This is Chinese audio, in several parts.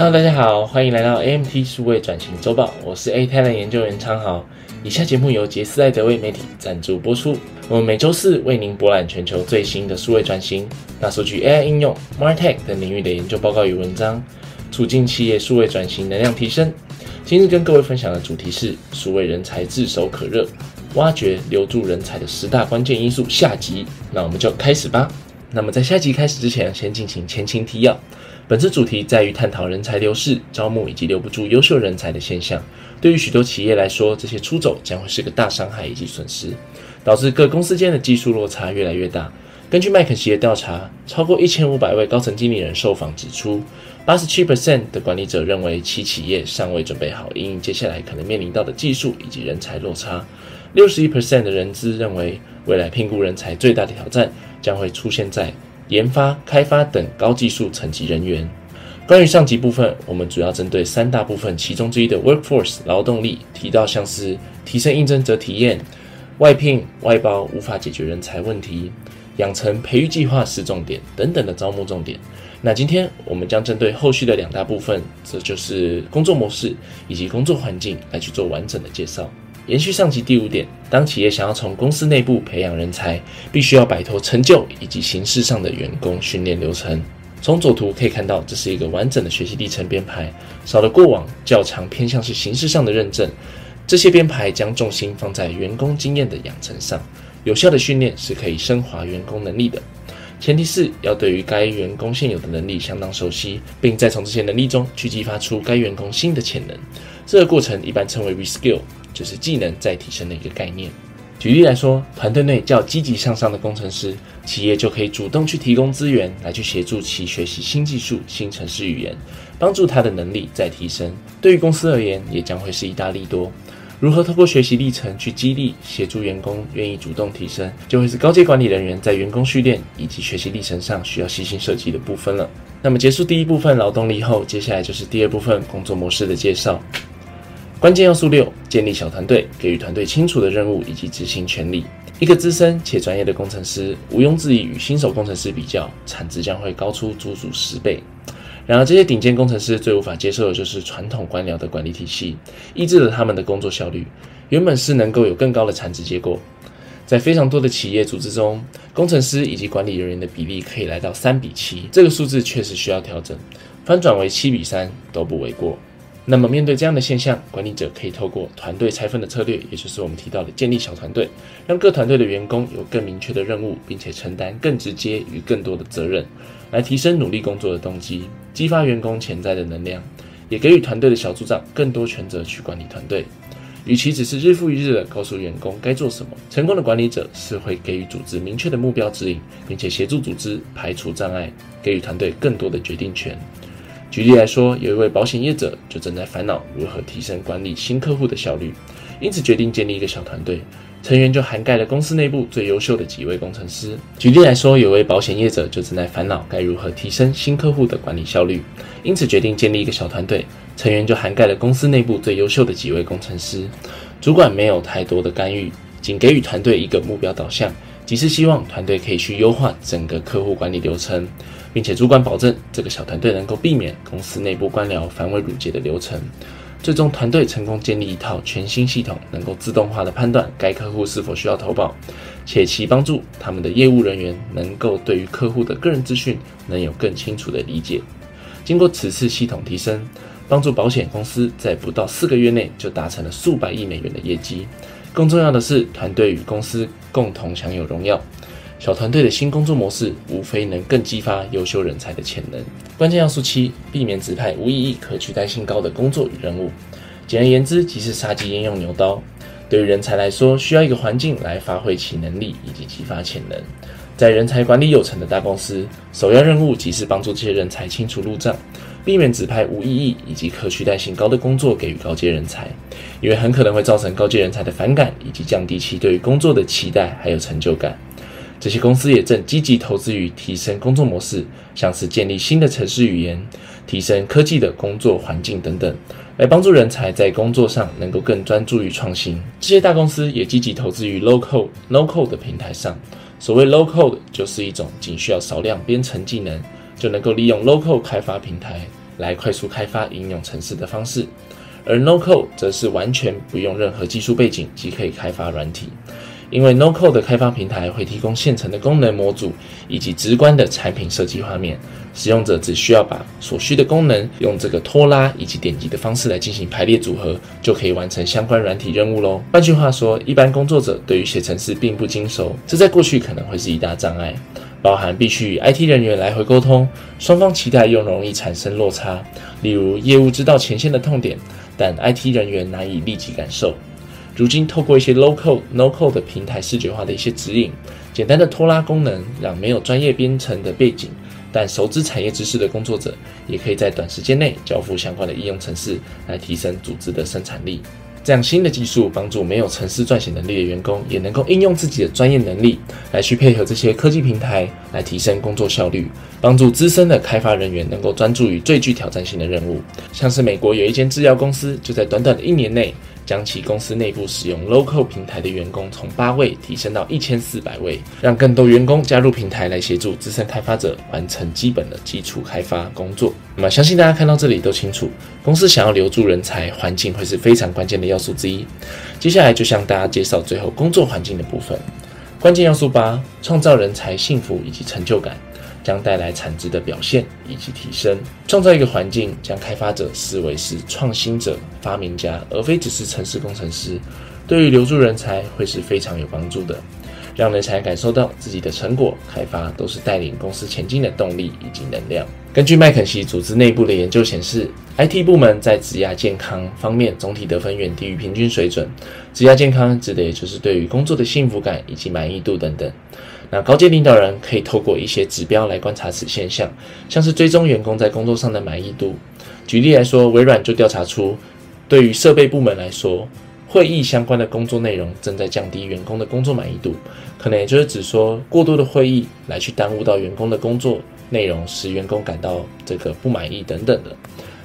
Hello，大家好，欢迎来到 AMT 数位转型周报，我是 A Talent 研究员昌豪。以下节目由杰斯艾德威媒体赞助播出。我们每周四为您博览全球最新的数位转型、大数据、AI 应用、MarTech 等领域的研究报告与文章，促进企业数位转型能量提升。今日跟各位分享的主题是数位人才炙手可热，挖掘留住人才的十大关键因素。下集，那我们就开始吧。那么在下集开始之前，先进行前情提要。本次主题在于探讨人才流失、招募以及留不住优秀人才的现象。对于许多企业来说，这些出走将会是个大伤害以及损失，导致各公司间的技术落差越来越大。根据麦肯锡的调查，超过一千五百位高层经理人受访指出，八十七 percent 的管理者认为其企业尚未准备好应接下来可能面临到的技术以及人才落差。六十一 percent 的人资认为，未来聘雇人才最大的挑战将会出现在。研发、开发等高技术层级人员。关于上级部分，我们主要针对三大部分，其中之一的 workforce 劳动力提到，像是提升应征者体验、外聘外包无法解决人才问题、养成培育计划是重点等等的招募重点。那今天我们将针对后续的两大部分，这就是工作模式以及工作环境来去做完整的介绍。延续上集第五点，当企业想要从公司内部培养人才，必须要摆脱陈旧以及形式上的员工训练流程。从左图可以看到，这是一个完整的学习历程编排，少了过往较长偏向是形式上的认证。这些编排将重心放在员工经验的养成上，有效的训练是可以升华员工能力的。前提是要对于该员工现有的能力相当熟悉，并再从这些能力中去激发出该员工新的潜能。这个过程一般称为 reskill。就是技能再提升的一个概念。举例来说，团队内较积极向上的工程师，企业就可以主动去提供资源来去协助其学习新技术、新程式语言，帮助他的能力再提升。对于公司而言，也将会是一大利多。如何透过学习历程去激励、协助员工愿意主动提升，就会是高阶管理人员在员工训练以及学习历程上需要细心设计的部分了。那么结束第一部分劳动力后，接下来就是第二部分工作模式的介绍。关键要素六：建立小团队，给予团队清楚的任务以及执行权利。一个资深且专业的工程师，毋庸置疑与新手工程师比较，产值将会高出足足十倍。然而，这些顶尖工程师最无法接受的就是传统官僚的管理体系，抑制了他们的工作效率。原本是能够有更高的产值结果，在非常多的企业组织中，工程师以及管理人员的比例可以来到三比七，这个数字确实需要调整，翻转为七比三都不为过。那么，面对这样的现象，管理者可以透过团队拆分的策略，也就是我们提到的建立小团队，让各团队的员工有更明确的任务，并且承担更直接与更多的责任，来提升努力工作的动机，激发员工潜在的能量，也给予团队的小组长更多权责去管理团队。与其只是日复一日的告诉员工该做什么，成功的管理者是会给予组织明确的目标指引，并且协助组织排除障碍，给予团队更多的决定权。举例来说，有一位保险业者就正在烦恼如何提升管理新客户的效率，因此决定建立一个小团队，成员就涵盖了公司内部最优秀的几位工程师。举例来说，有位保险业者就正在烦恼该如何提升新客户的管理效率，因此决定建立一个小团队，成员就涵盖了公司内部最优秀的几位工程师。主管没有太多的干预，仅给予团队一个目标导向，即是希望团队可以去优化整个客户管理流程。并且主管保证这个小团队能够避免公司内部官僚繁文缛节的流程，最终团队成功建立一套全新系统，能够自动化的判断该客户是否需要投保，且其帮助他们的业务人员能够对于客户的个人资讯能有更清楚的理解。经过此次系统提升，帮助保险公司在不到四个月内就达成了数百亿美元的业绩。更重要的是，团队与公司共同享有荣耀。小团队的新工作模式，无非能更激发优秀人才的潜能。关键要素七：避免指派无意义、可取代性高的工作与任务。简而言之，即是杀鸡焉用牛刀。对于人才来说，需要一个环境来发挥其能力以及激发潜能。在人才管理有成的大公司，首要任务即是帮助这些人才清除路障，避免指派无意义以及可取代性高的工作给予高阶人才，因为很可能会造成高阶人才的反感，以及降低其对于工作的期待还有成就感。这些公司也正积极投资于提升工作模式，像是建立新的城市语言、提升科技的工作环境等等，来帮助人才在工作上能够更专注于创新。这些大公司也积极投资于 low code、no code 的平台上。所谓 low code 就是一种仅需要少量编程技能就能够利用 Local 开发平台，来快速开发应用程式的方式，而 No Code 则是完全不用任何技术背景即可以开发软体。因为 No Code 的开发平台会提供现成的功能模组以及直观的产品设计画面，使用者只需要把所需的功能用这个拖拉以及点击的方式来进行排列组合，就可以完成相关软体任务喽。换句话说，一般工作者对于写程式并不精熟，这在过去可能会是一大障碍，包含必须与 IT 人员来回沟通，双方期待又容易产生落差，例如业务知道前线的痛点，但 IT 人员难以立即感受。如今，透过一些 low code、no code 的平台视觉化的一些指引，简单的拖拉功能，让没有专业编程的背景但熟知产业知识的工作者，也可以在短时间内交付相关的应用程式，来提升组织的生产力。这样新的技术帮助没有城市撰写能力的员工，也能够应用自己的专业能力来去配合这些科技平台，来提升工作效率，帮助资深的开发人员能够专注于最具挑战性的任务。像是美国有一间制药公司，就在短短的一年内。将其公司内部使用 Local 平台的员工从八位提升到一千四百位，让更多员工加入平台来协助资深开发者完成基本的基础开发工作。那么，相信大家看到这里都清楚，公司想要留住人才，环境会是非常关键的要素之一。接下来就向大家介绍最后工作环境的部分。关键要素八：创造人才幸福以及成就感。将带来产值的表现以及提升，创造一个环境，将开发者视为是创新者、发明家，而非只是城市工程师，对于留住人才会是非常有帮助的，让人才感受到自己的成果开发都是带领公司前进的动力以及能量。根据麦肯锡组织内部的研究显示，IT 部门在职业健康方面总体得分远低于平均水准。职业健康指的也就是对于工作的幸福感以及满意度等等。那高阶领导人可以透过一些指标来观察此现象，像是追踪员工在工作上的满意度。举例来说，微软就调查出，对于设备部门来说，会议相关的工作内容正在降低员工的工作满意度。可能也就是指说，过多的会议来去耽误到员工的工作内容，使员工感到这个不满意等等的。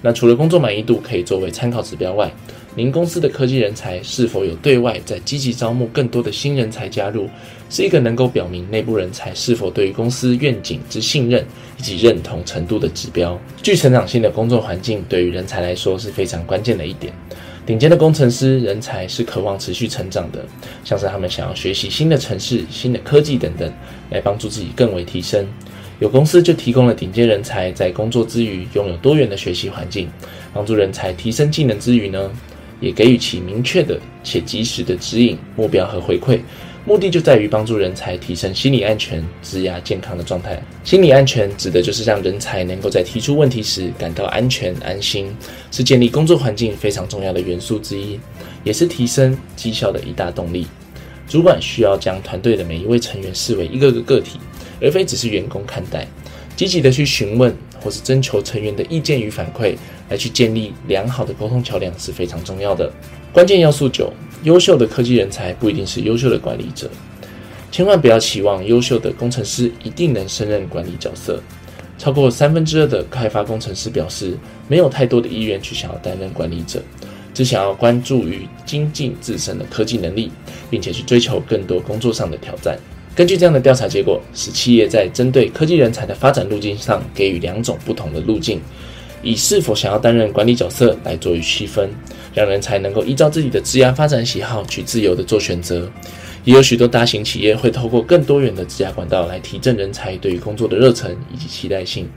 那除了工作满意度可以作为参考指标外，您公司的科技人才是否有对外在积极招募更多的新人才加入，是一个能够表明内部人才是否对于公司愿景之信任以及认同程度的指标。具成长性的工作环境对于人才来说是非常关键的一点。顶尖的工程师人才是渴望持续成长的，像是他们想要学习新的城市、新的科技等等，来帮助自己更为提升。有公司就提供了顶尖人才在工作之余拥有多元的学习环境，帮助人才提升技能之余呢。也给予其明确的且及时的指引、目标和回馈，目的就在于帮助人才提升心理安全、职涯健康的状态。心理安全指的就是让人才能够在提出问题时感到安全、安心，是建立工作环境非常重要的元素之一，也是提升绩效的一大动力。主管需要将团队的每一位成员视为一个个个体，而非只是员工看待，积极的去询问。或是征求成员的意见与反馈，来去建立良好的沟通桥梁是非常重要的。关键要素九：优秀的科技人才不一定是优秀的管理者，千万不要期望优秀的工程师一定能胜任管理角色。超过三分之二的开发工程师表示，没有太多的意愿去想要担任管理者，只想要关注于精进自身的科技能力，并且去追求更多工作上的挑战。根据这样的调查结果，使企业在针对科技人才的发展路径上给予两种不同的路径，以是否想要担任管理角色来做于区分，让人才能够依照自己的职业发展喜好去自由的做选择。也有许多大型企业会透过更多元的职业管道来提振人才对于工作的热忱以及期待性。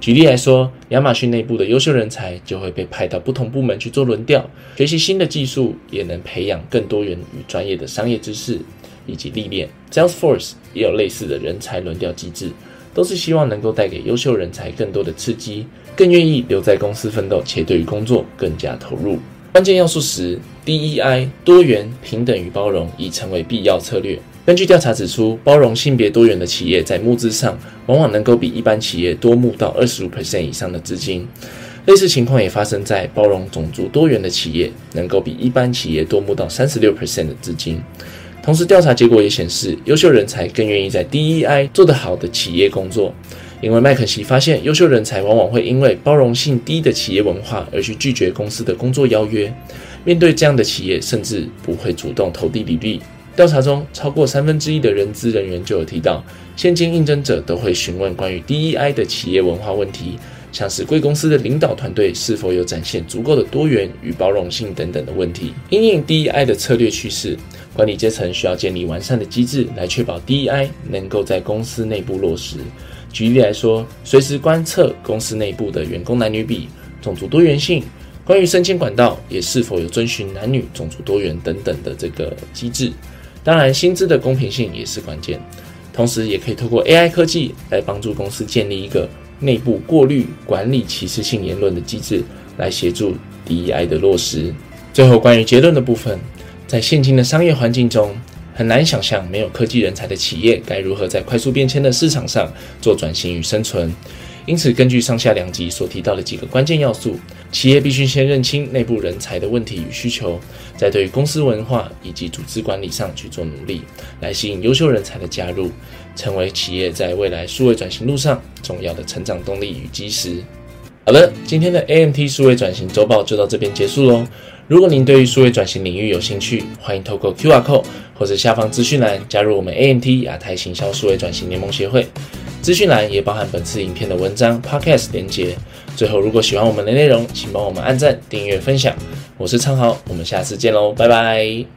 举例来说，亚马逊内部的优秀人才就会被派到不同部门去做轮调，学习新的技术，也能培养更多元与专业的商业知识。以及历练，Salesforce 也有类似的人才轮调机制，都是希望能够带给优秀人才更多的刺激，更愿意留在公司奋斗，且对于工作更加投入。关键要素十，DEI 多元、平等与包容已成为必要策略。根据调查指出，包容性别多元的企业在募资上，往往能够比一般企业多募到二十五 percent 以上的资金。类似情况也发生在包容种族多元的企业，能够比一般企业多募到三十六 percent 的资金。同时，调查结果也显示，优秀人才更愿意在 DEI 做得好的企业工作，因为麦肯锡发现，优秀人才往往会因为包容性低的企业文化而去拒绝公司的工作邀约。面对这样的企业，甚至不会主动投递履历。调查中，超过三分之一的人资人员就有提到，现今应征者都会询问关于 DEI 的企业文化问题，像是贵公司的领导团队是否有展现足够的多元与包容性等等的问题。因应 DEI 的策略趋势，管理阶层需要建立完善的机制，来确保 DEI 能够在公司内部落实。举例来说，随时观测公司内部的员工男女比、种族多元性，关于升迁管道也是否有遵循男女、种族多元等等的这个机制。当然，薪资的公平性也是关键。同时，也可以透过 AI 科技来帮助公司建立一个内部过滤管理歧视性言论的机制，来协助 DEI 的落实。最后，关于结论的部分，在现今的商业环境中，很难想象没有科技人才的企业该如何在快速变迁的市场上做转型与生存。因此，根据上下两集所提到的几个关键要素，企业必须先认清内部人才的问题与需求，在对公司文化以及组织管理上去做努力，来吸引优秀人才的加入，成为企业在未来数位转型路上重要的成长动力与基石。好了，今天的 AMT 数位转型周报就到这边结束喽。如果您对于数位转型领域有兴趣，欢迎透过 QR Code 或者下方资讯栏加入我们 AMT 亚太行销数位转型联盟协会。资讯栏也包含本次影片的文章、Podcast 连接。最后，如果喜欢我们的内容，请帮我们按赞、订阅、分享。我是昌豪，我们下次见喽，拜拜。